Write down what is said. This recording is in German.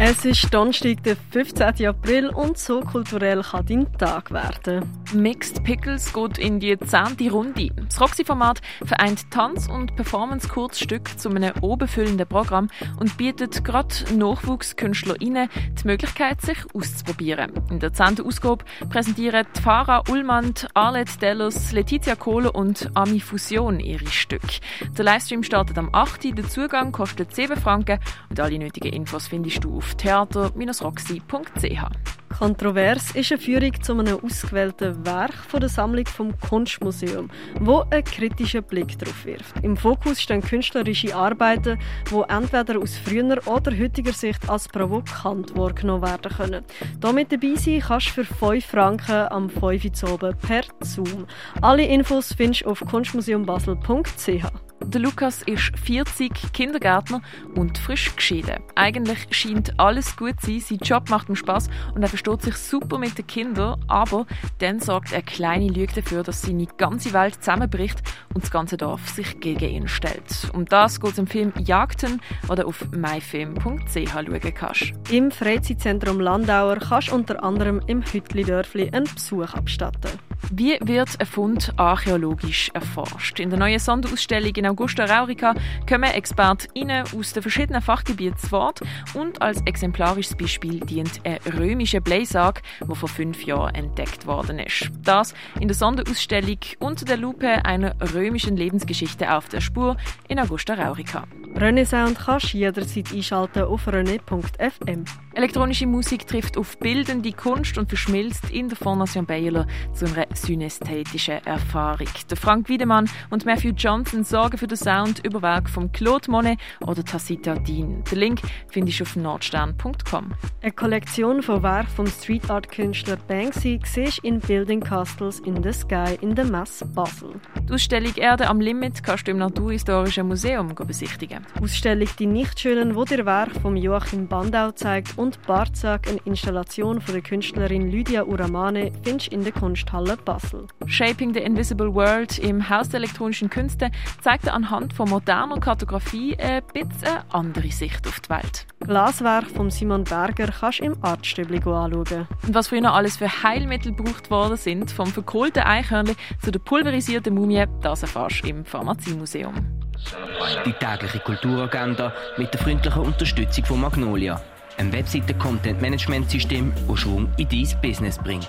Es ist Donnerstag, der 15. April und so kulturell kann dein Tag werden. Mixed Pickles geht in die 10. Runde. Das Roxy-Format vereint Tanz- und Performance-Kurzstück zu einem obenfüllenden Programm und bietet gerade NachwuchskünstlerInnen die Möglichkeit, sich auszuprobieren. In der 10. Ausgabe präsentieren Farah Ullmann, Arlette Dellers, Letizia Kohler und Ami Fusion ihre Stücke. Der Livestream startet am 8. Der Zugang kostet 7 Franken und alle nötigen Infos findest du auf auf theater-roxy.ch. Kontrovers ist eine Führung zu einem ausgewählten Werk von der Sammlung vom Kunstmuseum, wo einen kritischen Blick darauf wirft. Im Fokus stehen künstlerische Arbeiten, die entweder aus früher oder heutiger Sicht als provokant wahrgenommen werden können. Damit dabei sein kannst du für 5 Franken am 5 Uhr per Zoom. Alle Infos findest du auf kunstmuseumbasel.ch. Der Lukas ist 40, Kindergärtner und frisch geschieden. Eigentlich scheint alles gut zu sein, sein Job macht ihm Spaß und er versteht sich super mit den Kindern, aber dann sorgt eine kleine Lüge dafür, dass seine ganze Welt zusammenbricht und das ganze Dorf sich gegen ihn stellt. Um das geht es im Film Jagden, oder auf myfilm.ch schauen kannst. Im Freizeitzentrum Landauer kannst du unter anderem im Hüttli-Dörfli einen Besuch abstatten. Wie wird ein Fund archäologisch erforscht? In der neuen Sonderausstellung in Augusta Raurica kommen ExpertInnen aus den verschiedenen Fachgebieten zu Wort und als exemplarisches Beispiel dient ein römischer Bläsarg, der vor fünf Jahren entdeckt worden ist. Das in der Sonderausstellung unter der Lupe einer römischen Lebensgeschichte auf der Spur in Augusta Raurica. Renaissance kannst du jederzeit einschalten auf rené.fm. Elektronische Musik trifft auf bildende Kunst und verschmilzt in der Fondation Baylor zu einer synästhetischen Erfahrung. Der Frank Wiedemann und Matthew Johnson sorgen für den Sound über Werk von Claude Monet oder Tacita Dean. Den Link findest du auf nordstern.com. Eine Kollektion von Werken vom Street Art Künstler Banksy siehst in Building Castles in the Sky in der Messe Basel. Die Ausstellung Erde am Limit kannst du im Naturhistorischen Museum besichtigen. Ausstellung Die Nichtschönen, wo der Werk von Joachim Bandau zeigt und Barzak, eine Installation von der Künstlerin Lydia Uramane, findest in der Kunsthalle Basel. Shaping the Invisible World im Haus der elektronischen Künste zeigt anhand von moderner Kartografie ein bisschen eine andere Sicht auf die Welt. Glaswerk von Simon Berger kannst du im Artstübli anschauen. Und was früher alles für Heilmittel gebraucht worden sind, vom verkohlten Eichhörnchen zu der pulverisierten Mumie, das erfährst du im Pharmaziemuseum. Die tägliche Kulturagenda mit der freundlichen Unterstützung von Magnolia, einem Webseiten-Content-Management-System, das Schwung in dein Business bringt.